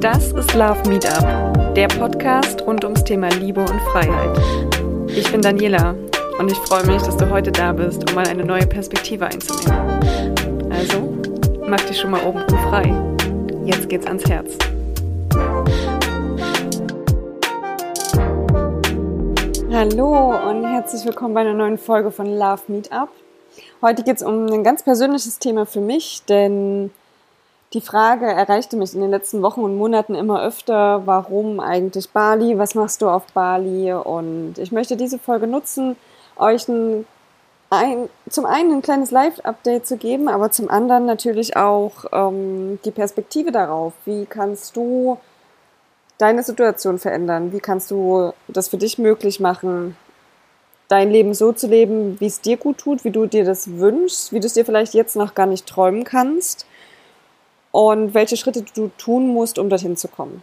Das ist Love Meetup, der Podcast rund ums Thema Liebe und Freiheit. Ich bin Daniela und ich freue mich, dass du heute da bist, um mal eine neue Perspektive einzunehmen. Also, mach dich schon mal oben frei. Jetzt geht's ans Herz. Hallo und herzlich willkommen bei einer neuen Folge von Love Meetup. Heute geht es um ein ganz persönliches Thema für mich, denn die Frage erreichte mich in den letzten Wochen und Monaten immer öfter, warum eigentlich Bali, was machst du auf Bali? Und ich möchte diese Folge nutzen, euch ein, ein, zum einen ein kleines Live-Update zu geben, aber zum anderen natürlich auch ähm, die Perspektive darauf. Wie kannst du deine Situation verändern? Wie kannst du das für dich möglich machen, dein Leben so zu leben, wie es dir gut tut, wie du dir das wünschst, wie du es dir vielleicht jetzt noch gar nicht träumen kannst? Und welche Schritte du tun musst, um dorthin zu kommen.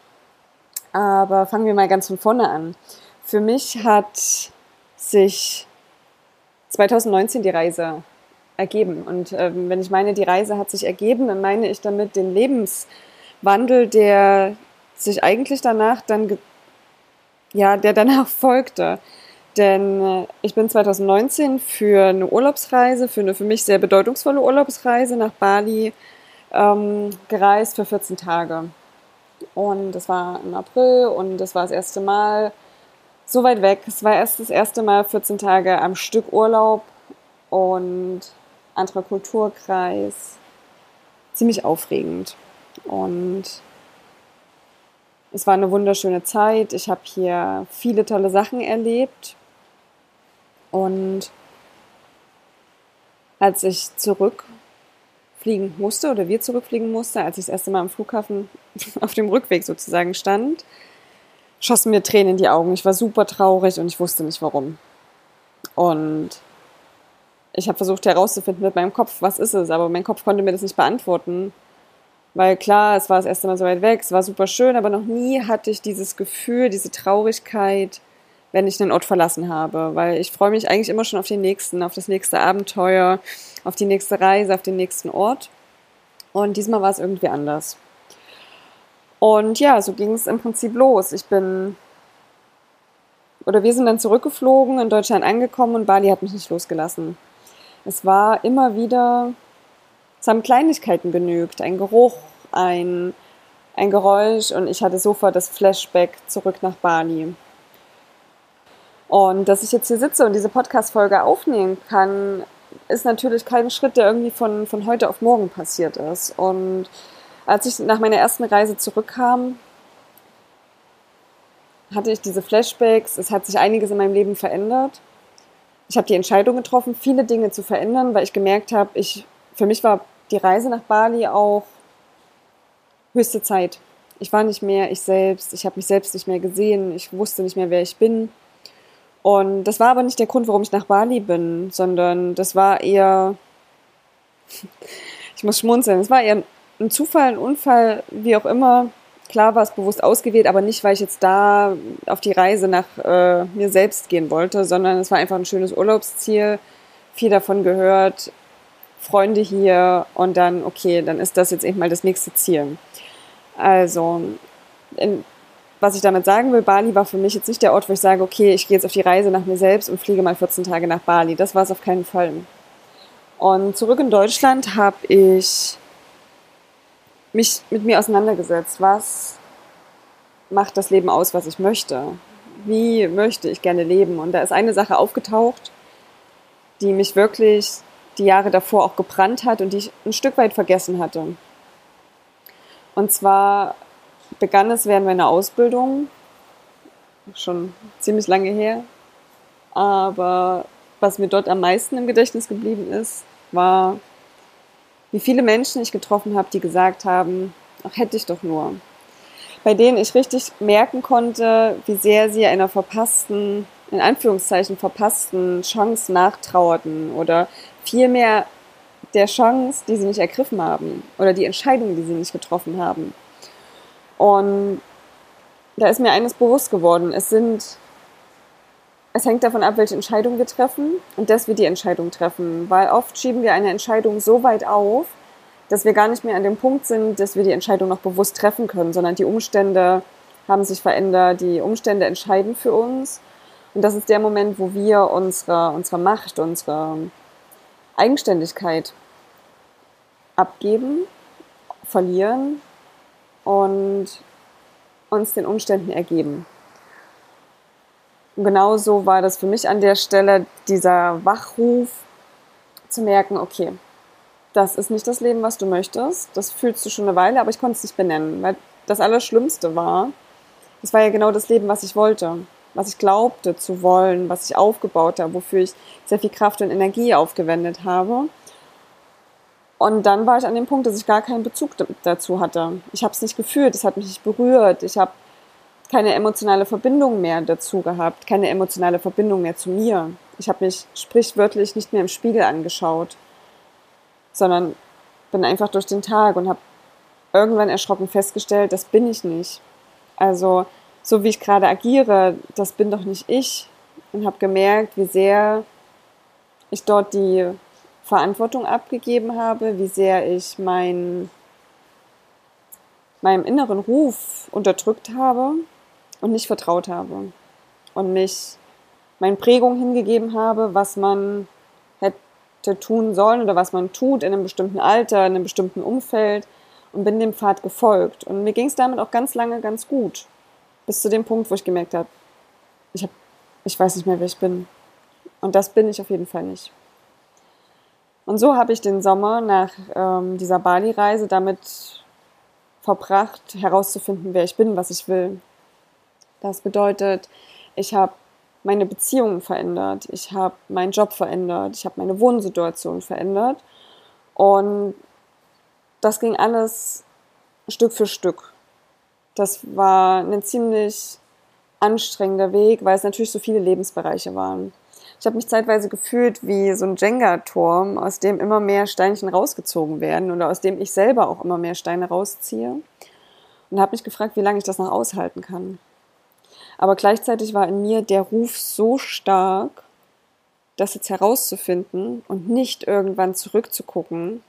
Aber fangen wir mal ganz von vorne an. Für mich hat sich 2019 die Reise ergeben. Und ähm, wenn ich meine, die Reise hat sich ergeben, dann meine ich damit den Lebenswandel, der sich eigentlich danach dann, ja, der danach folgte. Denn äh, ich bin 2019 für eine Urlaubsreise, für eine für mich sehr bedeutungsvolle Urlaubsreise nach Bali ähm, gereist für 14 Tage. Und das war im April und das war das erste Mal so weit weg. Es war erst das erste Mal 14 Tage am Stück Urlaub und anderer Kulturkreis. Ziemlich aufregend. Und es war eine wunderschöne Zeit. Ich habe hier viele tolle Sachen erlebt. Und als ich zurück zurückfliegen musste oder wir zurückfliegen mussten, als ich das erste Mal am Flughafen auf dem Rückweg sozusagen stand, schossen mir Tränen in die Augen. Ich war super traurig und ich wusste nicht warum. Und ich habe versucht herauszufinden mit meinem Kopf, was ist es, aber mein Kopf konnte mir das nicht beantworten. Weil klar, es war das erste Mal so weit weg, es war super schön, aber noch nie hatte ich dieses Gefühl, diese Traurigkeit, wenn ich einen Ort verlassen habe, weil ich freue mich eigentlich immer schon auf den nächsten, auf das nächste Abenteuer, auf die nächste Reise, auf den nächsten Ort. Und diesmal war es irgendwie anders. Und ja, so ging es im Prinzip los. Ich bin oder wir sind dann zurückgeflogen, in Deutschland angekommen und Bali hat mich nicht losgelassen. Es war immer wieder, es haben Kleinigkeiten genügt, ein Geruch, ein, ein Geräusch und ich hatte sofort das Flashback zurück nach Bali. Und dass ich jetzt hier sitze und diese Podcast-Folge aufnehmen kann, ist natürlich kein Schritt, der irgendwie von, von heute auf morgen passiert ist. Und als ich nach meiner ersten Reise zurückkam, hatte ich diese Flashbacks. Es hat sich einiges in meinem Leben verändert. Ich habe die Entscheidung getroffen, viele Dinge zu verändern, weil ich gemerkt habe, ich, für mich war die Reise nach Bali auch höchste Zeit. Ich war nicht mehr ich selbst, ich habe mich selbst nicht mehr gesehen, ich wusste nicht mehr, wer ich bin. Und das war aber nicht der Grund, warum ich nach Bali bin, sondern das war eher, ich muss schmunzeln, es war eher ein Zufall, ein Unfall, wie auch immer. Klar war es bewusst ausgewählt, aber nicht, weil ich jetzt da auf die Reise nach äh, mir selbst gehen wollte, sondern es war einfach ein schönes Urlaubsziel, viel davon gehört, Freunde hier und dann, okay, dann ist das jetzt eben mal das nächste Ziel. Also, in, was ich damit sagen will, Bali war für mich jetzt nicht der Ort, wo ich sage, okay, ich gehe jetzt auf die Reise nach mir selbst und fliege mal 14 Tage nach Bali. Das war es auf keinen Fall. Und zurück in Deutschland habe ich mich mit mir auseinandergesetzt. Was macht das Leben aus, was ich möchte? Wie möchte ich gerne leben? Und da ist eine Sache aufgetaucht, die mich wirklich die Jahre davor auch gebrannt hat und die ich ein Stück weit vergessen hatte. Und zwar begann es während meiner Ausbildung, schon ziemlich lange her. Aber was mir dort am meisten im Gedächtnis geblieben ist, war, wie viele Menschen ich getroffen habe, die gesagt haben, ach hätte ich doch nur. Bei denen ich richtig merken konnte, wie sehr sie einer verpassten, in Anführungszeichen verpassten Chance nachtrauerten oder vielmehr der Chance, die sie nicht ergriffen haben oder die Entscheidung, die sie nicht getroffen haben. Und da ist mir eines bewusst geworden. Es sind, es hängt davon ab, welche Entscheidung wir treffen und dass wir die Entscheidung treffen. Weil oft schieben wir eine Entscheidung so weit auf, dass wir gar nicht mehr an dem Punkt sind, dass wir die Entscheidung noch bewusst treffen können, sondern die Umstände haben sich verändert, die Umstände entscheiden für uns. Und das ist der Moment, wo wir unsere, unsere Macht, unsere Eigenständigkeit abgeben, verlieren und uns den Umständen ergeben. Und genauso war das für mich an der Stelle dieser Wachruf zu merken, okay, das ist nicht das Leben, was du möchtest. Das fühlst du schon eine Weile, aber ich konnte es nicht benennen, weil das Allerschlimmste war, es war ja genau das Leben, was ich wollte, was ich glaubte zu wollen, was ich aufgebaut habe, wofür ich sehr viel Kraft und Energie aufgewendet habe. Und dann war ich an dem Punkt, dass ich gar keinen Bezug dazu hatte. Ich habe es nicht gefühlt, es hat mich nicht berührt, ich habe keine emotionale Verbindung mehr dazu gehabt, keine emotionale Verbindung mehr zu mir. Ich habe mich sprichwörtlich nicht mehr im Spiegel angeschaut, sondern bin einfach durch den Tag und habe irgendwann erschrocken festgestellt, das bin ich nicht. Also so wie ich gerade agiere, das bin doch nicht ich. Und habe gemerkt, wie sehr ich dort die Verantwortung abgegeben habe, wie sehr ich mein, meinem inneren Ruf unterdrückt habe und nicht vertraut habe und mich meinen Prägungen hingegeben habe, was man hätte tun sollen oder was man tut in einem bestimmten Alter, in einem bestimmten Umfeld und bin dem Pfad gefolgt. Und mir ging es damit auch ganz lange ganz gut. Bis zu dem Punkt, wo ich gemerkt habe, ich, hab, ich weiß nicht mehr, wer ich bin. Und das bin ich auf jeden Fall nicht. Und so habe ich den Sommer nach ähm, dieser Bali-Reise damit verbracht, herauszufinden, wer ich bin, was ich will. Das bedeutet, ich habe meine Beziehungen verändert, ich habe meinen Job verändert, ich habe meine Wohnsituation verändert. Und das ging alles Stück für Stück. Das war ein ziemlich anstrengender Weg, weil es natürlich so viele Lebensbereiche waren. Ich habe mich zeitweise gefühlt wie so ein Jenga-Turm, aus dem immer mehr Steinchen rausgezogen werden oder aus dem ich selber auch immer mehr Steine rausziehe. Und habe mich gefragt, wie lange ich das noch aushalten kann. Aber gleichzeitig war in mir der Ruf so stark, das jetzt herauszufinden und nicht irgendwann zurückzugucken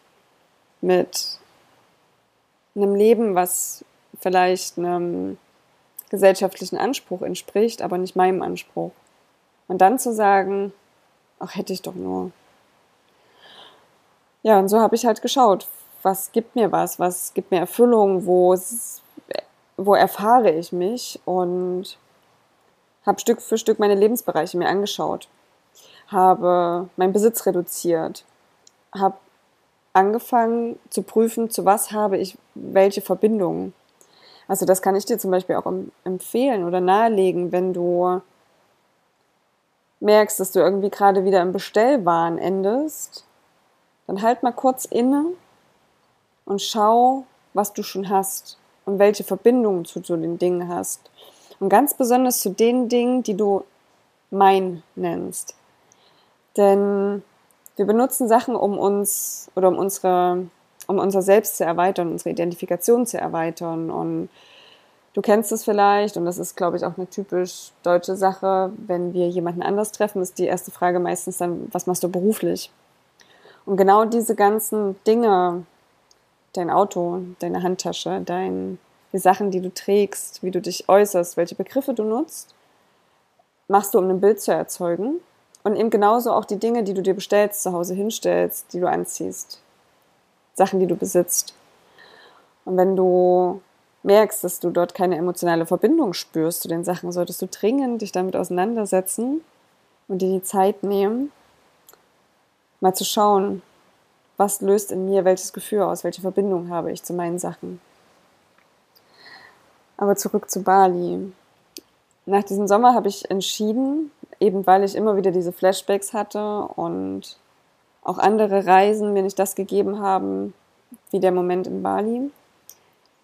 mit einem Leben, was vielleicht einem gesellschaftlichen Anspruch entspricht, aber nicht meinem Anspruch. Und dann zu sagen, ach, hätte ich doch nur. Ja, und so habe ich halt geschaut, was gibt mir was, was gibt mir Erfüllung, wo, wo erfahre ich mich und habe Stück für Stück meine Lebensbereiche mir angeschaut, habe meinen Besitz reduziert, habe angefangen zu prüfen, zu was habe ich welche Verbindungen. Also das kann ich dir zum Beispiel auch empfehlen oder nahelegen, wenn du merkst, dass du irgendwie gerade wieder im Bestellwahn endest, dann halt mal kurz inne und schau, was du schon hast und welche Verbindungen zu, zu den Dingen hast. Und ganz besonders zu den Dingen, die du mein nennst. Denn wir benutzen Sachen, um uns oder um unsere, um unser Selbst zu erweitern, unsere Identifikation zu erweitern. Und du kennst es vielleicht, und das ist, glaube ich, auch eine typisch deutsche Sache, wenn wir jemanden anders treffen, ist die erste Frage meistens dann, was machst du beruflich? Und genau diese ganzen Dinge, dein Auto, deine Handtasche, dein die Sachen, die du trägst, wie du dich äußerst, welche Begriffe du nutzt, machst du, um ein Bild zu erzeugen. Und eben genauso auch die Dinge, die du dir bestellst, zu Hause hinstellst, die du anziehst. Sachen, die du besitzt. Und wenn du merkst, dass du dort keine emotionale Verbindung spürst zu den Sachen, solltest du dringend dich damit auseinandersetzen und dir die Zeit nehmen, mal zu schauen, was löst in mir welches Gefühl aus, welche Verbindung habe ich zu meinen Sachen. Aber zurück zu Bali. Nach diesem Sommer habe ich entschieden, eben weil ich immer wieder diese Flashbacks hatte und auch andere Reisen mir nicht das gegeben haben, wie der Moment in Bali,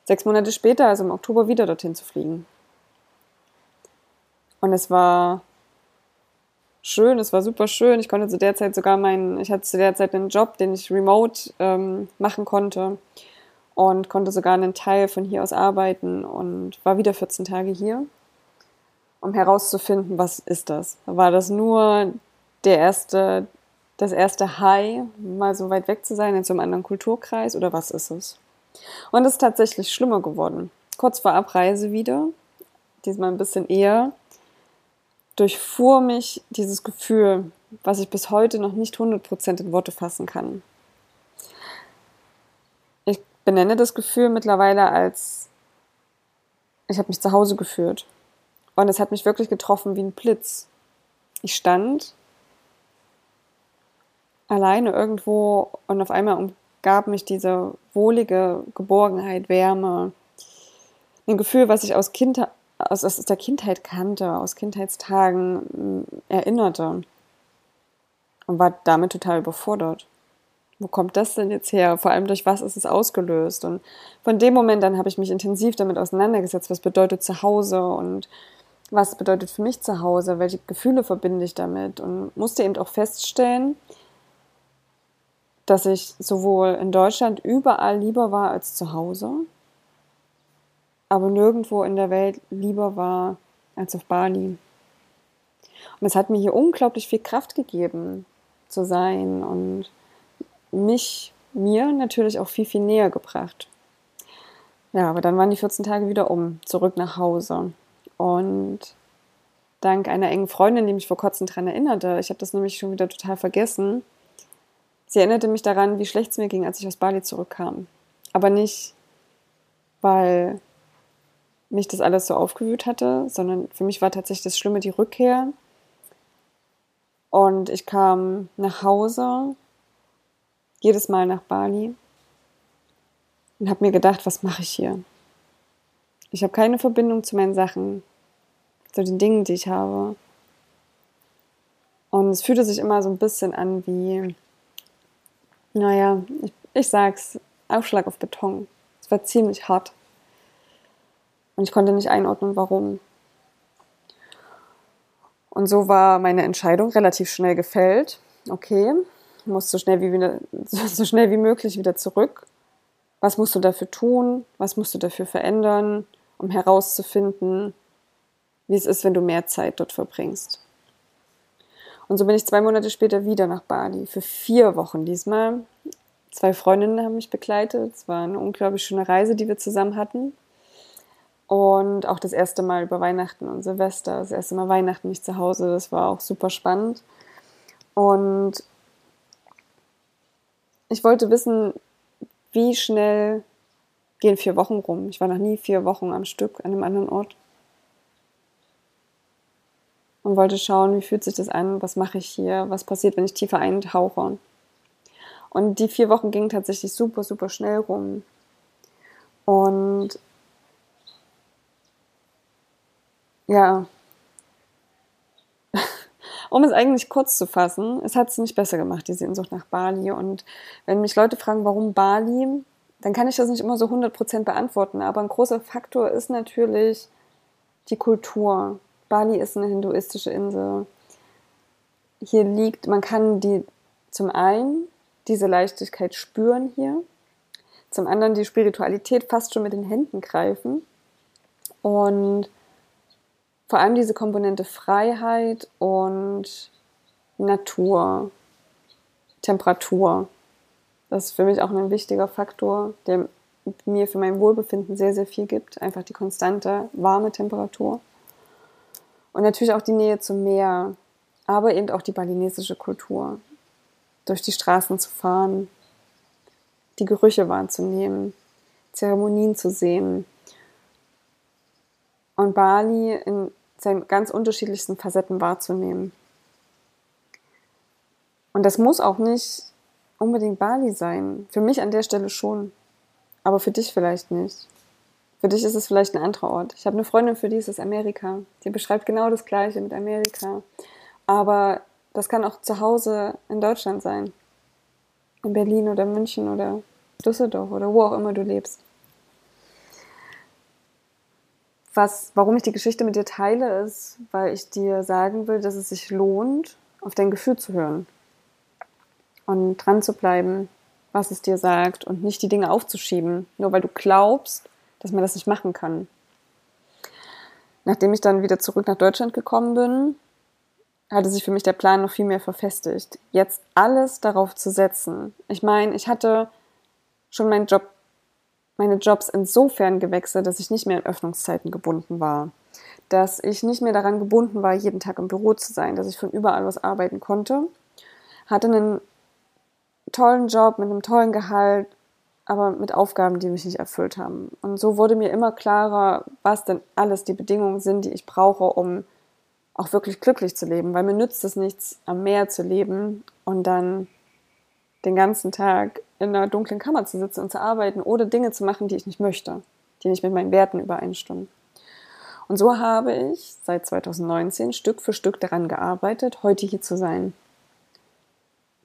sechs Monate später, also im Oktober, wieder dorthin zu fliegen. Und es war schön, es war super schön. Ich konnte zu der Zeit sogar meinen, ich hatte zu der Zeit einen Job, den ich remote ähm, machen konnte und konnte sogar einen Teil von hier aus arbeiten und war wieder 14 Tage hier, um herauszufinden, was ist das. War das nur der erste das erste High, mal so weit weg zu sein in so einem anderen Kulturkreis oder was ist es? Und es ist tatsächlich schlimmer geworden. Kurz vor Abreise wieder, diesmal ein bisschen eher, durchfuhr mich dieses Gefühl, was ich bis heute noch nicht 100% in Worte fassen kann. Ich benenne das Gefühl mittlerweile als, ich habe mich zu Hause gefühlt. Und es hat mich wirklich getroffen wie ein Blitz. Ich stand alleine irgendwo und auf einmal umgab mich diese wohlige Geborgenheit, Wärme, ein Gefühl, was ich aus, kind, aus, aus der Kindheit kannte, aus Kindheitstagen erinnerte und war damit total überfordert. Wo kommt das denn jetzt her? Vor allem durch was ist es ausgelöst? Und von dem Moment an habe ich mich intensiv damit auseinandergesetzt, was bedeutet Zuhause und was bedeutet für mich Zuhause, welche Gefühle verbinde ich damit und musste eben auch feststellen, dass ich sowohl in Deutschland überall lieber war als zu Hause, aber nirgendwo in der Welt lieber war als auf Bali. Und es hat mir hier unglaublich viel Kraft gegeben, zu sein und mich, mir natürlich auch viel, viel näher gebracht. Ja, aber dann waren die 14 Tage wieder um, zurück nach Hause. Und dank einer engen Freundin, die mich vor kurzem daran erinnerte, ich habe das nämlich schon wieder total vergessen, sie erinnerte mich daran, wie schlecht es mir ging, als ich aus Bali zurückkam. Aber nicht, weil mich das alles so aufgewühlt hatte, sondern für mich war tatsächlich das Schlimme die Rückkehr. Und ich kam nach Hause, jedes Mal nach Bali, und habe mir gedacht, was mache ich hier? Ich habe keine Verbindung zu meinen Sachen, zu den Dingen, die ich habe. Und es fühlte sich immer so ein bisschen an wie, naja, ich, ich sag's, Aufschlag auf Beton. Es war ziemlich hart. Und ich konnte nicht einordnen, warum. Und so war meine Entscheidung relativ schnell gefällt. Okay, muss so schnell wie, wieder, so schnell wie möglich wieder zurück. Was musst du dafür tun? Was musst du dafür verändern, um herauszufinden, wie es ist, wenn du mehr Zeit dort verbringst? Und so bin ich zwei Monate später wieder nach Bali, für vier Wochen diesmal. Zwei Freundinnen haben mich begleitet. Es war eine unglaublich schöne Reise, die wir zusammen hatten. Und auch das erste Mal über Weihnachten und Silvester, das erste Mal Weihnachten nicht zu Hause, das war auch super spannend. Und ich wollte wissen, wie schnell gehen vier Wochen rum. Ich war noch nie vier Wochen am Stück an einem anderen Ort. Und wollte schauen, wie fühlt sich das an, was mache ich hier, was passiert, wenn ich tiefer eintauche. Und die vier Wochen gingen tatsächlich super, super schnell rum. Und ja, um es eigentlich kurz zu fassen, es hat es nicht besser gemacht, die Sehnsucht nach Bali. Und wenn mich Leute fragen, warum Bali, dann kann ich das nicht immer so 100% beantworten. Aber ein großer Faktor ist natürlich die Kultur. Bali ist eine hinduistische Insel. Hier liegt, man kann die zum einen diese Leichtigkeit spüren hier, zum anderen die Spiritualität fast schon mit den Händen greifen und vor allem diese Komponente Freiheit und Natur, Temperatur. Das ist für mich auch ein wichtiger Faktor, der mir für mein Wohlbefinden sehr, sehr viel gibt. Einfach die konstante warme Temperatur. Und natürlich auch die Nähe zum Meer, aber eben auch die balinesische Kultur. Durch die Straßen zu fahren, die Gerüche wahrzunehmen, Zeremonien zu sehen. Und Bali in seinen ganz unterschiedlichsten Facetten wahrzunehmen. Und das muss auch nicht unbedingt Bali sein. Für mich an der Stelle schon. Aber für dich vielleicht nicht. Für dich ist es vielleicht ein anderer Ort. Ich habe eine Freundin, für die ist es Amerika. Die beschreibt genau das Gleiche mit Amerika. Aber das kann auch zu Hause in Deutschland sein. In Berlin oder München oder Düsseldorf oder wo auch immer du lebst was, warum ich die Geschichte mit dir teile, ist, weil ich dir sagen will, dass es sich lohnt, auf dein Gefühl zu hören und dran zu bleiben, was es dir sagt und nicht die Dinge aufzuschieben, nur weil du glaubst, dass man das nicht machen kann. Nachdem ich dann wieder zurück nach Deutschland gekommen bin, hatte sich für mich der Plan noch viel mehr verfestigt, jetzt alles darauf zu setzen. Ich meine, ich hatte schon meinen Job, meine Jobs insofern gewechselt, dass ich nicht mehr in Öffnungszeiten gebunden war. Dass ich nicht mehr daran gebunden war, jeden Tag im Büro zu sein, dass ich von überall aus arbeiten konnte. Hatte einen tollen Job mit einem tollen Gehalt, aber mit Aufgaben, die mich nicht erfüllt haben. Und so wurde mir immer klarer, was denn alles die Bedingungen sind, die ich brauche, um auch wirklich glücklich zu leben, weil mir nützt es nichts, am Meer zu leben und dann den ganzen Tag in einer dunklen Kammer zu sitzen und zu arbeiten oder Dinge zu machen, die ich nicht möchte, die nicht mit meinen Werten übereinstimmen. Und so habe ich seit 2019 Stück für Stück daran gearbeitet, heute hier zu sein.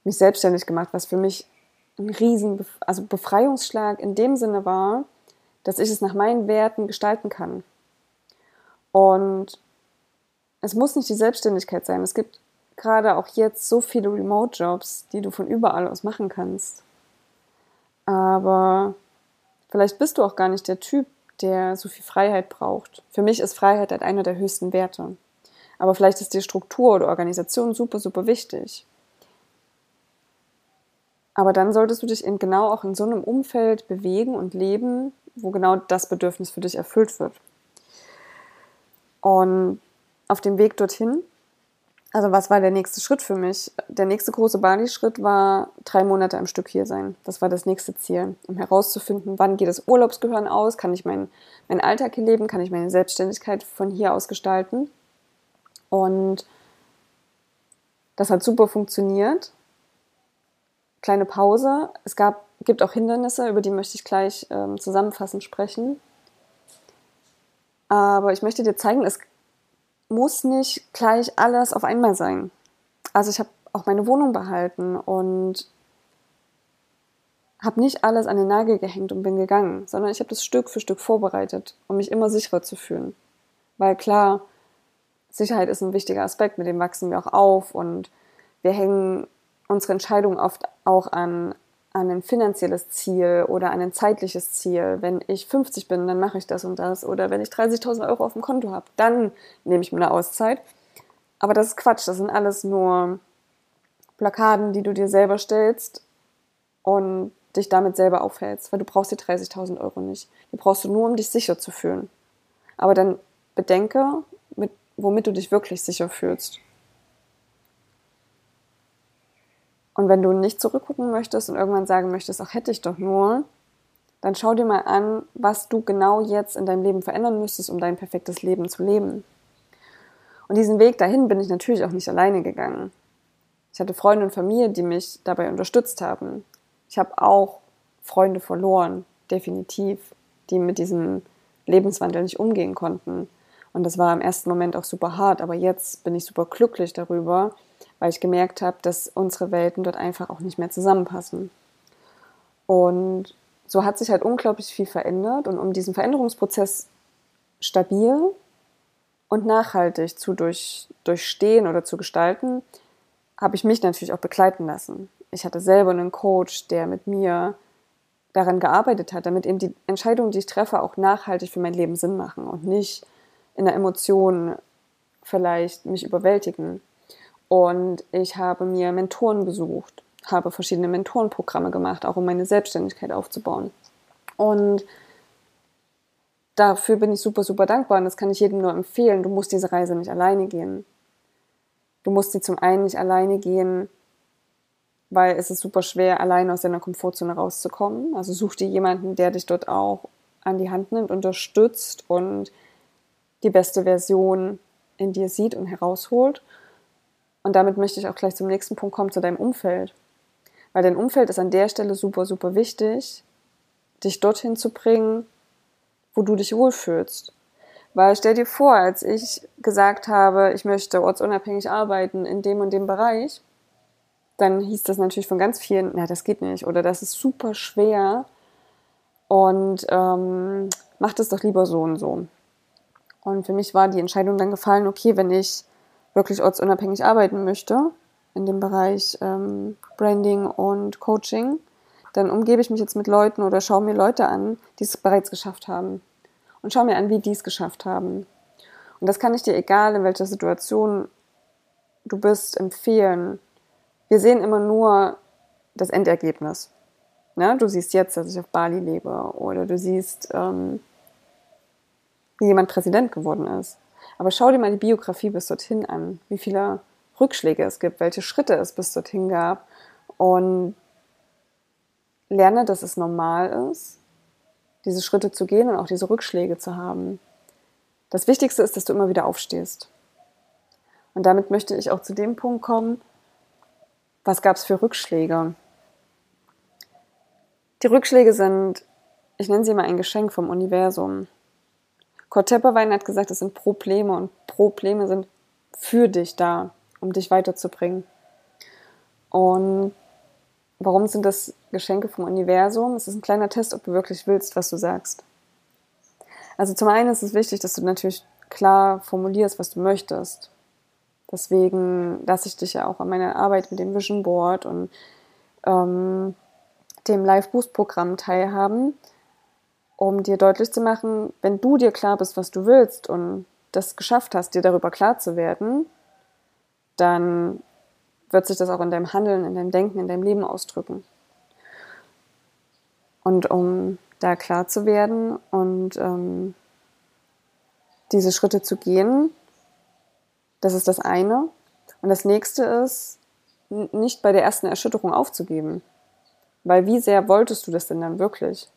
Mich selbstständig gemacht, was für mich ein riesen also Befreiungsschlag in dem Sinne war, dass ich es nach meinen Werten gestalten kann. Und es muss nicht die Selbstständigkeit sein. Es gibt gerade auch jetzt so viele Remote-Jobs, die du von überall aus machen kannst. Aber vielleicht bist du auch gar nicht der Typ, der so viel Freiheit braucht. Für mich ist Freiheit halt einer der höchsten Werte. Aber vielleicht ist die Struktur oder Organisation super, super wichtig. Aber dann solltest du dich eben genau auch in so einem Umfeld bewegen und leben, wo genau das Bedürfnis für dich erfüllt wird. Und auf dem Weg dorthin, also was war der nächste Schritt für mich? Der nächste große Bali-Schritt war drei Monate am Stück hier sein. Das war das nächste Ziel, um herauszufinden, wann geht das Urlaubsgehören aus, kann ich meinen mein Alltag hier leben, kann ich meine Selbstständigkeit von hier aus gestalten. Und das hat super funktioniert. Kleine Pause. Es gab, gibt auch Hindernisse, über die möchte ich gleich ähm, zusammenfassend sprechen. Aber ich möchte dir zeigen, es muss nicht gleich alles auf einmal sein. Also ich habe auch meine Wohnung behalten und habe nicht alles an den Nagel gehängt und bin gegangen, sondern ich habe das Stück für Stück vorbereitet, um mich immer sicherer zu fühlen. Weil klar, Sicherheit ist ein wichtiger Aspekt, mit dem wachsen wir auch auf und wir hängen unsere Entscheidungen oft auch an an ein finanzielles Ziel oder an ein zeitliches Ziel. Wenn ich 50 bin, dann mache ich das und das. Oder wenn ich 30.000 Euro auf dem Konto habe, dann nehme ich mir eine Auszeit. Aber das ist Quatsch. Das sind alles nur Blockaden, die du dir selber stellst und dich damit selber aufhältst, weil du brauchst die 30.000 Euro nicht. Die brauchst du nur, um dich sicher zu fühlen. Aber dann bedenke, mit, womit du dich wirklich sicher fühlst. Und wenn du nicht zurückgucken möchtest und irgendwann sagen möchtest, ach hätte ich doch nur, dann schau dir mal an, was du genau jetzt in deinem Leben verändern müsstest, um dein perfektes Leben zu leben. Und diesen Weg dahin bin ich natürlich auch nicht alleine gegangen. Ich hatte Freunde und Familie, die mich dabei unterstützt haben. Ich habe auch Freunde verloren, definitiv, die mit diesem Lebenswandel nicht umgehen konnten. Und das war im ersten Moment auch super hart, aber jetzt bin ich super glücklich darüber, weil ich gemerkt habe, dass unsere Welten dort einfach auch nicht mehr zusammenpassen. Und so hat sich halt unglaublich viel verändert und um diesen Veränderungsprozess stabil und nachhaltig zu durch, durchstehen oder zu gestalten, habe ich mich natürlich auch begleiten lassen. Ich hatte selber einen Coach, der mit mir daran gearbeitet hat, damit eben die Entscheidungen, die ich treffe, auch nachhaltig für mein Leben Sinn machen und nicht in der Emotion vielleicht mich überwältigen. Und ich habe mir Mentoren besucht, habe verschiedene Mentorenprogramme gemacht, auch um meine Selbstständigkeit aufzubauen. Und dafür bin ich super, super dankbar und das kann ich jedem nur empfehlen. Du musst diese Reise nicht alleine gehen. Du musst sie zum einen nicht alleine gehen, weil es ist super schwer, alleine aus deiner Komfortzone rauszukommen. Also such dir jemanden, der dich dort auch an die Hand nimmt, unterstützt und die beste Version in dir sieht und herausholt. Und damit möchte ich auch gleich zum nächsten Punkt kommen, zu deinem Umfeld. Weil dein Umfeld ist an der Stelle super, super wichtig, dich dorthin zu bringen, wo du dich wohlfühlst. Weil stell dir vor, als ich gesagt habe, ich möchte ortsunabhängig arbeiten in dem und dem Bereich, dann hieß das natürlich von ganz vielen, na, das geht nicht oder das ist super schwer und ähm, mach das doch lieber so und so. Und für mich war die Entscheidung dann gefallen, okay, wenn ich wirklich ortsunabhängig arbeiten möchte, in dem Bereich ähm, Branding und Coaching, dann umgebe ich mich jetzt mit Leuten oder schaue mir Leute an, die es bereits geschafft haben. Und schaue mir an, wie die es geschafft haben. Und das kann ich dir, egal in welcher Situation du bist im Fehlen. Wir sehen immer nur das Endergebnis. Ne? Du siehst jetzt, dass ich auf Bali lebe oder du siehst, ähm, wie jemand Präsident geworden ist. Aber schau dir mal die Biografie bis dorthin an, wie viele Rückschläge es gibt, welche Schritte es bis dorthin gab und lerne, dass es normal ist, diese Schritte zu gehen und auch diese Rückschläge zu haben. Das Wichtigste ist, dass du immer wieder aufstehst. Und damit möchte ich auch zu dem Punkt kommen, was gab es für Rückschläge? Die Rückschläge sind, ich nenne sie mal ein Geschenk vom Universum. Kurt hat gesagt, es sind Probleme und Probleme sind für dich da, um dich weiterzubringen. Und warum sind das Geschenke vom Universum? Es ist ein kleiner Test, ob du wirklich willst, was du sagst. Also zum einen ist es wichtig, dass du natürlich klar formulierst, was du möchtest. Deswegen lasse ich dich ja auch an meiner Arbeit mit dem Vision Board und ähm, dem Live Boost Programm teilhaben, um dir deutlich zu machen, wenn du dir klar bist, was du willst und das geschafft hast, dir darüber klar zu werden, dann wird sich das auch in deinem Handeln, in deinem Denken, in deinem Leben ausdrücken. Und um da klar zu werden und ähm, diese Schritte zu gehen, das ist das eine. Und das nächste ist, nicht bei der ersten Erschütterung aufzugeben. Weil wie sehr wolltest du das denn dann wirklich?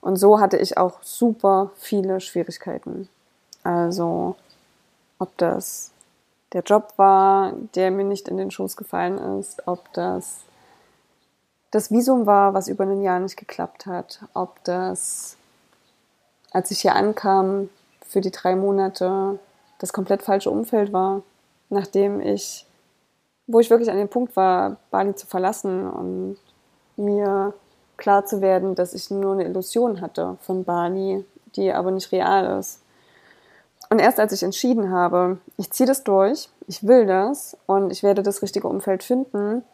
Und so hatte ich auch super viele Schwierigkeiten. Also, ob das der Job war, der mir nicht in den Schoß gefallen ist, ob das das Visum war, was über ein Jahr nicht geklappt hat, ob das, als ich hier ankam, für die drei Monate das komplett falsche Umfeld war, nachdem ich, wo ich wirklich an dem Punkt war, Bali zu verlassen und mir klar zu werden, dass ich nur eine Illusion hatte von Bali, die aber nicht real ist. Und erst als ich entschieden habe, ich ziehe das durch, ich will das und ich werde das richtige Umfeld finden,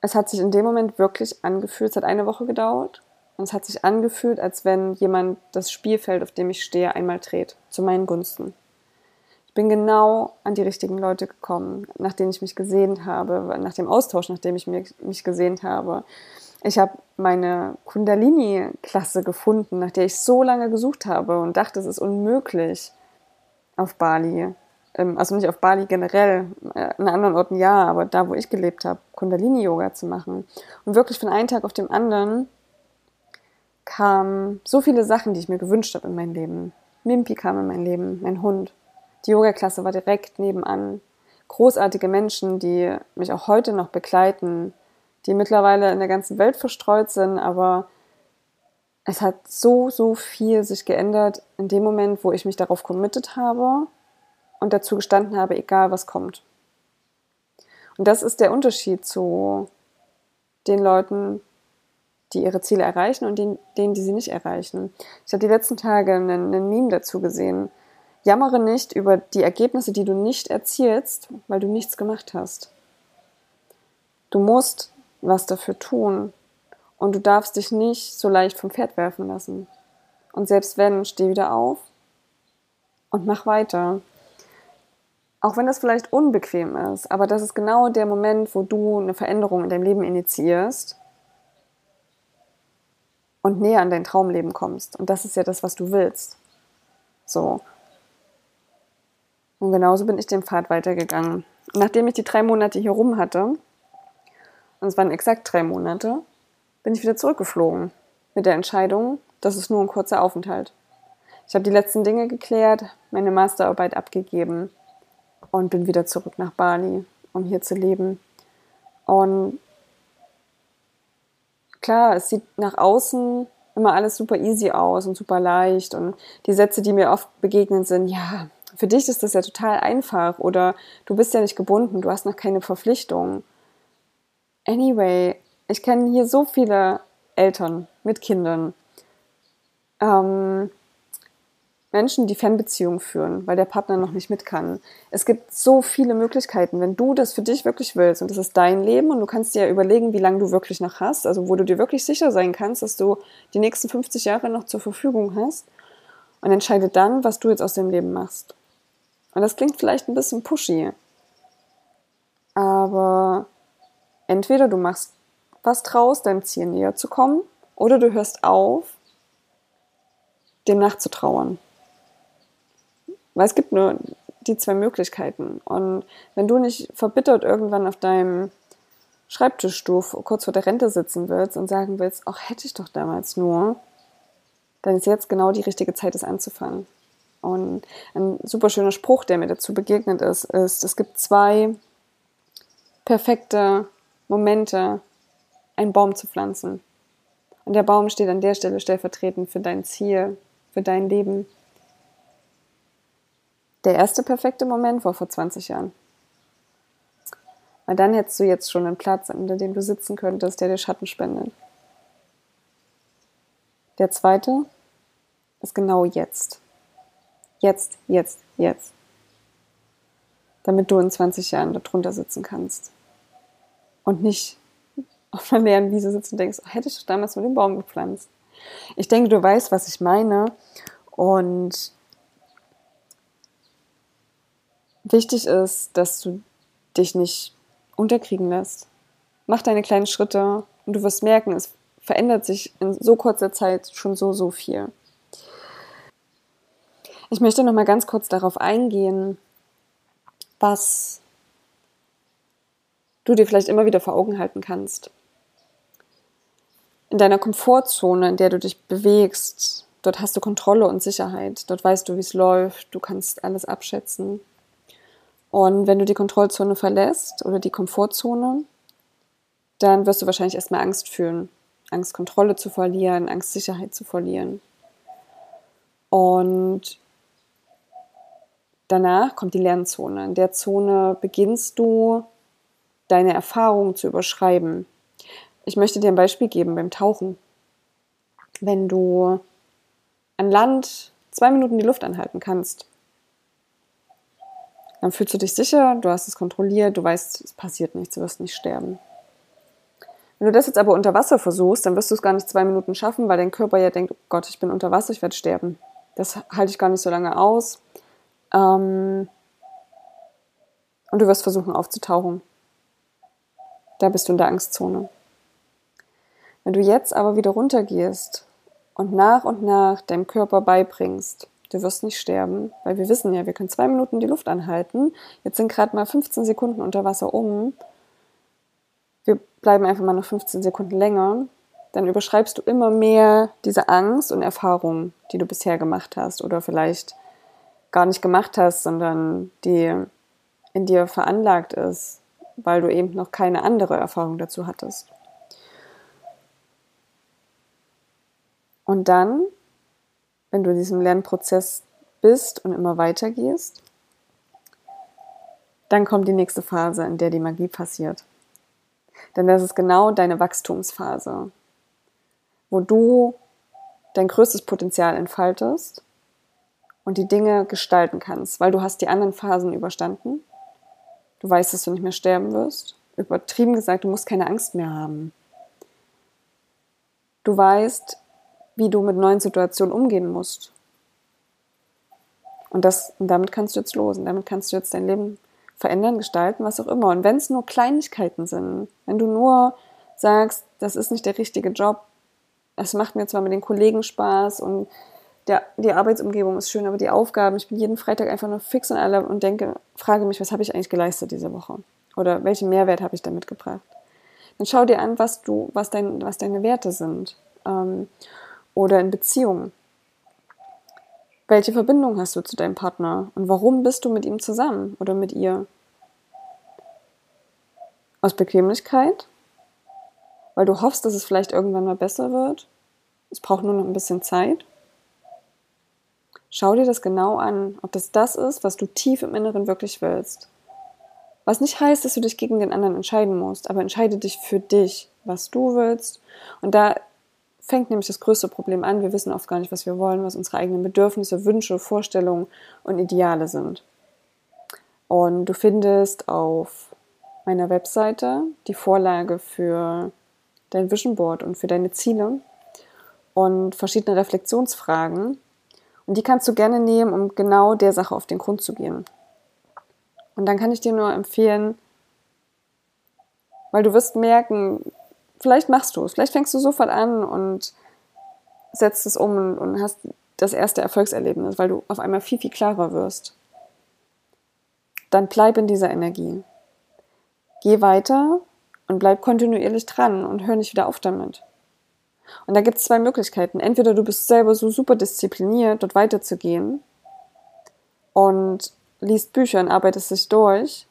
es hat sich in dem Moment wirklich angefühlt, es hat eine Woche gedauert und es hat sich angefühlt, als wenn jemand das Spielfeld, auf dem ich stehe, einmal dreht, zu meinen Gunsten. Ich bin genau an die richtigen Leute gekommen, nach denen ich mich gesehnt habe, nach dem Austausch, nachdem ich mich gesehnt habe. Ich habe meine Kundalini-Klasse gefunden, nach der ich so lange gesucht habe und dachte, es ist unmöglich auf Bali. Ähm, also nicht auf Bali generell, äh, in anderen Orten ja, aber da, wo ich gelebt habe, Kundalini-Yoga zu machen. Und wirklich von einem Tag auf den anderen kamen so viele Sachen, die ich mir gewünscht habe in mein Leben. Mimpi kam in mein Leben, mein Hund. Die Yoga-Klasse war direkt nebenan. Großartige Menschen, die mich auch heute noch begleiten, die mittlerweile in der ganzen Welt verstreut sind, aber es hat so, so viel sich geändert in dem Moment, wo ich mich darauf committed habe und dazu gestanden habe, egal was kommt. Und das ist der Unterschied zu den Leuten, die ihre Ziele erreichen und denen, die sie nicht erreichen. Ich habe die letzten Tage einen, einen Meme dazu gesehen. Jammere nicht über die Ergebnisse, die du nicht erzielst, weil du nichts gemacht hast. Du musst was dafür tun und du darfst dich nicht so leicht vom Pferd werfen lassen. Und selbst wenn, steh wieder auf und mach weiter. Auch wenn das vielleicht unbequem ist, aber das ist genau der Moment, wo du eine Veränderung in deinem Leben initiierst und näher an dein Traumleben kommst. Und das ist ja das, was du willst. So. Und genauso bin ich den Pfad weitergegangen. Nachdem ich die drei Monate hier rum hatte, und es waren exakt drei Monate, bin ich wieder zurückgeflogen. Mit der Entscheidung, das ist nur ein kurzer Aufenthalt. Ich habe die letzten Dinge geklärt, meine Masterarbeit abgegeben und bin wieder zurück nach Bali, um hier zu leben. Und klar, es sieht nach außen immer alles super easy aus und super leicht. Und die Sätze, die mir oft begegnen, sind, ja, für dich ist das ja total einfach oder du bist ja nicht gebunden, du hast noch keine Verpflichtung. Anyway, ich kenne hier so viele Eltern mit Kindern. Ähm, Menschen, die Fernbeziehungen führen, weil der Partner noch nicht mit kann. Es gibt so viele Möglichkeiten, wenn du das für dich wirklich willst und das ist dein Leben und du kannst dir ja überlegen, wie lange du wirklich noch hast, also wo du dir wirklich sicher sein kannst, dass du die nächsten 50 Jahre noch zur Verfügung hast und entscheide dann, was du jetzt aus dem Leben machst. Und das klingt vielleicht ein bisschen pushy, Aber entweder du machst was draus, deinem Ziel näher zu kommen, oder du hörst auf, dem nachzutrauern. Weil es gibt nur die zwei Möglichkeiten. Und wenn du nicht verbittert irgendwann auf deinem Schreibtischstuhl kurz vor der Rente sitzen willst und sagen willst, ach, hätte ich doch damals nur, dann ist jetzt genau die richtige Zeit, es anzufangen. Und ein super schöner Spruch, der mir dazu begegnet ist, ist, es gibt zwei perfekte Momente, einen Baum zu pflanzen. Und der Baum steht an der Stelle stellvertretend für dein Ziel, für dein Leben. Der erste perfekte Moment war vor 20 Jahren. Weil dann hättest du jetzt schon einen Platz, unter dem du sitzen könntest, der dir Schatten spendet. Der zweite ist genau jetzt. Jetzt, jetzt, jetzt. Damit du in 20 Jahren darunter sitzen kannst. Und nicht auf einer leeren Wiese sitzt und denkst, oh, hätte ich damals nur den Baum gepflanzt. Ich denke, du weißt, was ich meine. Und wichtig ist, dass du dich nicht unterkriegen lässt. Mach deine kleinen Schritte und du wirst merken, es verändert sich in so kurzer Zeit schon so, so viel. Ich möchte noch mal ganz kurz darauf eingehen, was du dir vielleicht immer wieder vor Augen halten kannst. In deiner Komfortzone, in der du dich bewegst, dort hast du Kontrolle und Sicherheit. Dort weißt du, wie es läuft. Du kannst alles abschätzen. Und wenn du die Kontrollzone verlässt oder die Komfortzone, dann wirst du wahrscheinlich erstmal Angst fühlen. Angst, Kontrolle zu verlieren, Angst, Sicherheit zu verlieren. Und danach kommt die Lernzone. In der Zone beginnst du, deine Erfahrungen zu überschreiben. Ich möchte dir ein Beispiel geben beim Tauchen. Wenn du an Land zwei Minuten die Luft anhalten kannst, dann fühlst du dich sicher, du hast es kontrolliert, du weißt, es passiert nichts, du wirst nicht sterben. Wenn du das jetzt aber unter Wasser versuchst, dann wirst du es gar nicht zwei Minuten schaffen, weil dein Körper ja denkt, oh Gott, ich bin unter Wasser, ich werde sterben. Das halte ich gar nicht so lange aus. Ähm und du wirst versuchen aufzutauchen. Da bist du in der Angstzone. Wenn du jetzt aber wieder runtergehst und nach und nach deinem Körper beibringst, du wirst nicht sterben, weil wir wissen ja, wir können zwei Minuten die Luft anhalten. Jetzt sind gerade mal 15 Sekunden unter Wasser um. Wir bleiben einfach mal noch 15 Sekunden länger. Dann überschreibst du immer mehr diese Angst und Erfahrung, die du bisher gemacht hast oder vielleicht gar nicht gemacht hast, sondern die in dir veranlagt ist, weil du eben noch keine andere Erfahrung dazu hattest. Und dann wenn du in diesem Lernprozess bist und immer weiter gehst, dann kommt die nächste Phase, in der die Magie passiert. Denn das ist genau deine Wachstumsphase, wo du dein größtes Potenzial entfaltest und die Dinge gestalten kannst, weil du hast die anderen Phasen überstanden. Du weißt, dass du nicht mehr sterben wirst. Übertrieben gesagt, du musst keine Angst mehr haben. Du weißt, wie du mit neuen Situationen umgehen musst. Und, das, und damit kannst du jetzt losen. Damit kannst du jetzt dein Leben verändern, gestalten, was auch immer. Und wenn es nur Kleinigkeiten sind, wenn du nur sagst, das ist nicht der richtige Job, es macht mir zwar mit den Kollegen Spaß und der, die Arbeitsumgebung ist schön, aber die Aufgaben, ich bin jeden Freitag einfach nur fix und alle und denke, frage mich, was habe ich eigentlich geleistet diese Woche? Oder welchen Mehrwert habe ich damit gebracht? Dann schau dir an, was du, was dein, was deine Werte sind. Ähm, oder in Beziehungen. Welche Verbindung hast du zu deinem Partner und warum bist du mit ihm zusammen oder mit ihr? Aus Bequemlichkeit? Weil du hoffst, dass es vielleicht irgendwann mal besser wird? Es braucht nur noch ein bisschen Zeit? Schau dir das genau an, ob das das ist, was du tief im Inneren wirklich willst. Was nicht heißt, dass du dich gegen den anderen entscheiden musst, aber entscheide dich für dich, was du willst. Und da fängt nämlich das größte Problem an. Wir wissen oft gar nicht, was wir wollen, was unsere eigenen Bedürfnisse, Wünsche, Vorstellungen und Ideale sind. Und du findest auf meiner Webseite die Vorlage für dein Vision Board und für deine Ziele und verschiedene Reflexionsfragen. Und die kannst du gerne nehmen, um genau der Sache auf den Grund zu gehen. Und dann kann ich dir nur empfehlen, Weil du wirst merken, vielleicht machst du es, vielleicht fängst du sofort an und setzt es um und hast das erste Erfolgserlebnis, weil du auf einmal viel, viel klarer wirst. Dann bleib in dieser Energie. Geh weiter und bleib kontinuierlich dran und hör nicht wieder auf damit. Und da gibt es zwei Möglichkeiten. Entweder du bist selber so super diszipliniert, dort weiterzugehen und liest Bücher und arbeitest dich durch.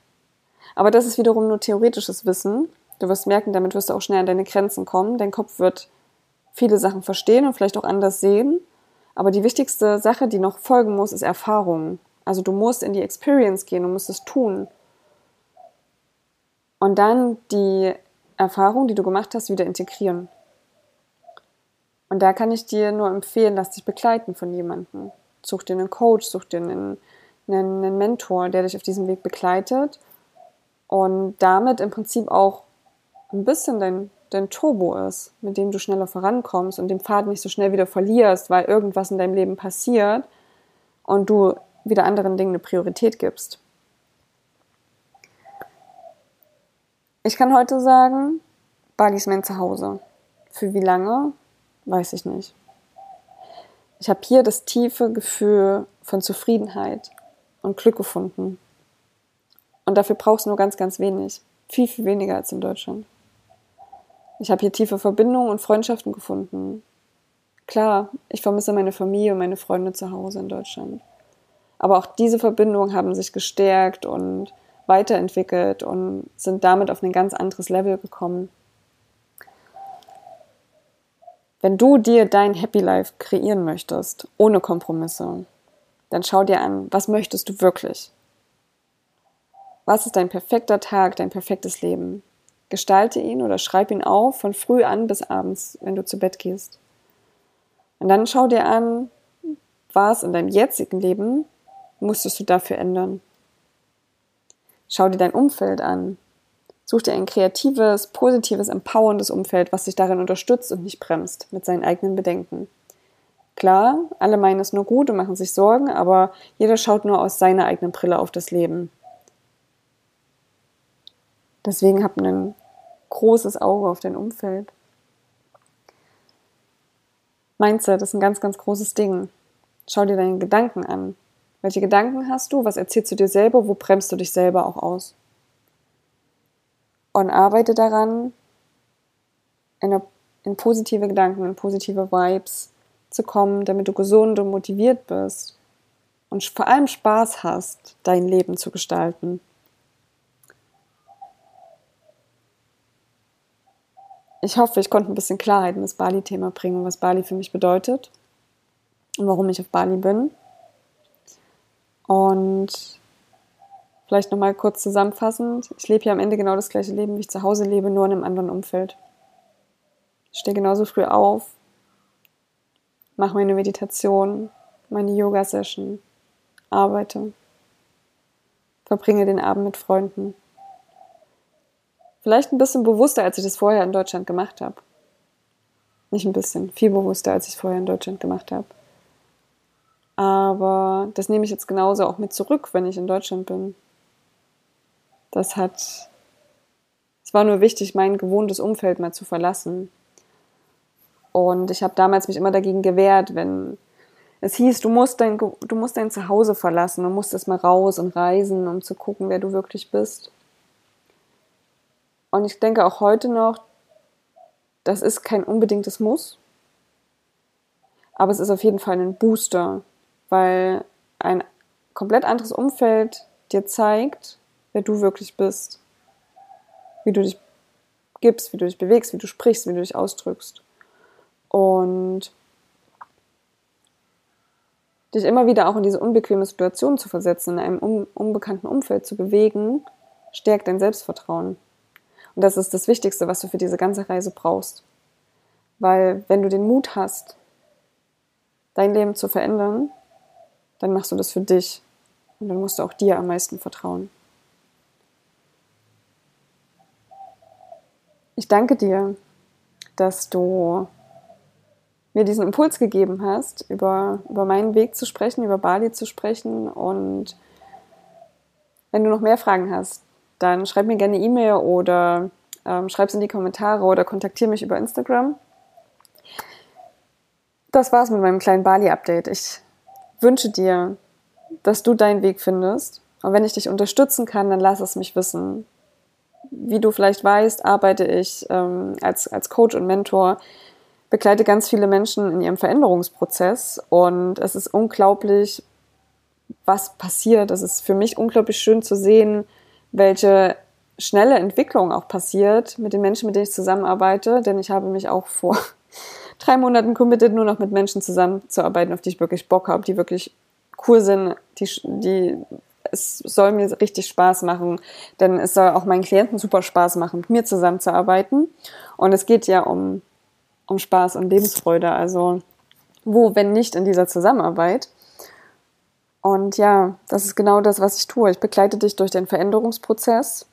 Aber das ist wiederum nur theoretisches Wissen. Du wirst merken, damit wirst du auch schnell an deine Grenzen kommen. Dein Kopf wird viele Sachen verstehen und vielleicht auch anders sehen. Aber die wichtigste Sache, die noch folgen muss, ist Erfahrung. Also du musst in die Experience gehen, du musst es tun. Und dann die Erfahrung, die du gemacht hast, wieder integrieren. Und da kann ich dir nur empfehlen, lass dich begleiten von jemandem. Such dir einen Coach, such dir einen, einen, einen Mentor, der dich auf diesem Weg begleitet und damit im Prinzip auch ein bisschen dein, dein Turbo ist, mit dem du schneller vorankommst und den Pfad nicht so schnell wieder verlierst, weil irgendwas in deinem Leben passiert und du wieder anderen Dingen eine Priorität gibst. Ich kann heute sagen, Bali ist mein Zuhause. Für wie lange, weiß ich nicht. Ich habe hier das tiefe Gefühl von Zufriedenheit und Glück gefunden. Und dafür brauchst du nur ganz, ganz wenig. Viel, viel weniger als in Deutschland. Ich habe hier tiefe Verbindungen und Freundschaften gefunden. Klar, ich vermisse meine Familie und meine Freunde zu Hause in Deutschland. Aber auch diese Verbindungen haben sich gestärkt und weiterentwickelt und sind damit auf ein ganz anderes Level gekommen. Wenn du dir dein Happy Life kreieren möchtest, ohne Kompromisse, dann schau dir an, was möchtest du wirklich? Was ist dein perfekter Tag, dein perfektes Leben? Gestalte ihn oder schreib ihn auf von früh an bis abends, wenn du zu Bett gehst. Und dann schau dir an, was in deinem jetzigen Leben musstest du dafür ändern. Schau dir dein Umfeld an. Such dir ein kreatives, positives, empowerndes Umfeld, was dich darin unterstützt und nicht bremst mit seinen eigenen Bedenken. Klar, alle meinen es nur gut und machen sich Sorgen, aber jeder schaut nur aus seiner eigenen Brille auf das Leben. Deswegen hab einen großes Auge auf dein Umfeld. Mindset ist ein ganz, ganz großes Ding. Schau dir deine Gedanken an. Welche Gedanken hast du? Was erzählst du dir selber? Wo bremst du dich selber auch aus? Und arbeite daran, in, in positive Gedanken, in positive Vibes zu kommen, damit du gesund und motiviert bist und vor allem Spaß hast, dein Leben zu gestalten. ich hoffe, ich konnte ein bisschen Klarheit in das Bali-Thema bringen, was Bali für mich bedeutet und warum ich auf Bali bin. Und vielleicht nochmal kurz zusammenfassend, ich lebe hier am Ende genau das gleiche Leben, wie ich zu Hause lebe, nur in einem anderen Umfeld. Ich stehe genauso früh auf, mache meine Meditation, meine Yoga-Session, arbeite, verbringe den Abend mit Freunden Vielleicht ein bisschen bewusster, als ich das vorher in Deutschland gemacht habe. Nicht ein bisschen, viel bewusster, als ich es vorher in Deutschland gemacht habe. Aber das nehme ich jetzt genauso auch mit zurück, wenn ich in Deutschland bin. Das hat, es war nur wichtig, mein gewohntes Umfeld mal zu verlassen. Und ich habe damals mich immer dagegen gewehrt, wenn es hieß, du musst dein, du musst dein Zuhause verlassen, du musst erst mal raus und reisen, um zu gucken, wer du wirklich bist. Und ich denke auch heute noch, das ist kein unbedingtes Muss, aber es ist auf jeden Fall ein Booster, weil ein komplett anderes Umfeld dir zeigt, wer du wirklich bist, wie du dich gibst, wie du dich bewegst, wie du sprichst, wie du dich ausdrückst. Und dich immer wieder auch in diese unbequeme Situation zu versetzen, in einem unbekannten Umfeld zu bewegen, stärkt dein Selbstvertrauen. Und das ist das Wichtigste, was du für diese ganze Reise brauchst. Weil wenn du den Mut hast, dein Leben zu verändern, dann machst du das für dich. Und dann musst du auch dir am meisten vertrauen. Ich danke dir, dass du mir diesen Impuls gegeben hast, über, über meinen Weg zu sprechen, über Bali zu sprechen. Und wenn du noch mehr Fragen hast, dann schreib mir gerne E-Mail oder ähm, schreib es in die Kommentare oder kontaktiere mich über Instagram. Das war's mit meinem kleinen Bali-Update. Ich wünsche dir, dass du deinen Weg findest. Und wenn ich dich unterstützen kann, dann lass es mich wissen. Wie du vielleicht weißt, arbeite ich ähm, als, als Coach und Mentor, begleite ganz viele Menschen in ihrem Veränderungsprozess und es ist unglaublich, was passiert. Es ist für mich unglaublich schön zu sehen, welche schnelle Entwicklung auch passiert mit den Menschen, mit denen ich zusammenarbeite, denn ich habe mich auch vor drei Monaten committed, nur noch mit Menschen zusammenzuarbeiten, auf die ich wirklich Bock habe, die wirklich cool sind, die, die es soll mir richtig Spaß machen, denn es soll auch meinen Klienten super Spaß machen, mit mir zusammenzuarbeiten. Und es geht ja um, um Spaß und Lebensfreude, also wo, wenn nicht in dieser Zusammenarbeit. Und ja, das ist genau das, was ich tue. Ich begleite dich durch den Veränderungsprozess,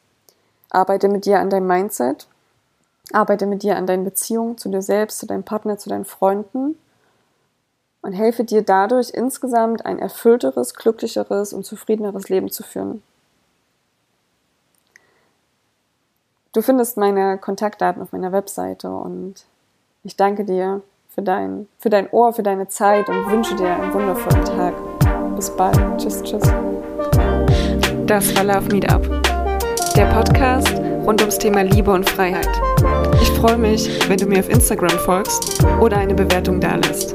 arbeite mit dir an deinem Mindset, arbeite mit dir an deinen Beziehungen zu dir selbst, zu deinem Partner, zu deinen Freunden und helfe dir dadurch insgesamt ein erfüllteres, glücklicheres und zufriedeneres Leben zu führen. Du findest meine Kontaktdaten auf meiner Webseite und ich danke dir für dein, für dein Ohr, für deine Zeit und wünsche dir einen wundervollen Tag. Bis bald. Tschüss, tschüss. Das war Love Meetup, der Podcast rund ums Thema Liebe und Freiheit. Ich freue mich, wenn du mir auf Instagram folgst oder eine Bewertung dalässt.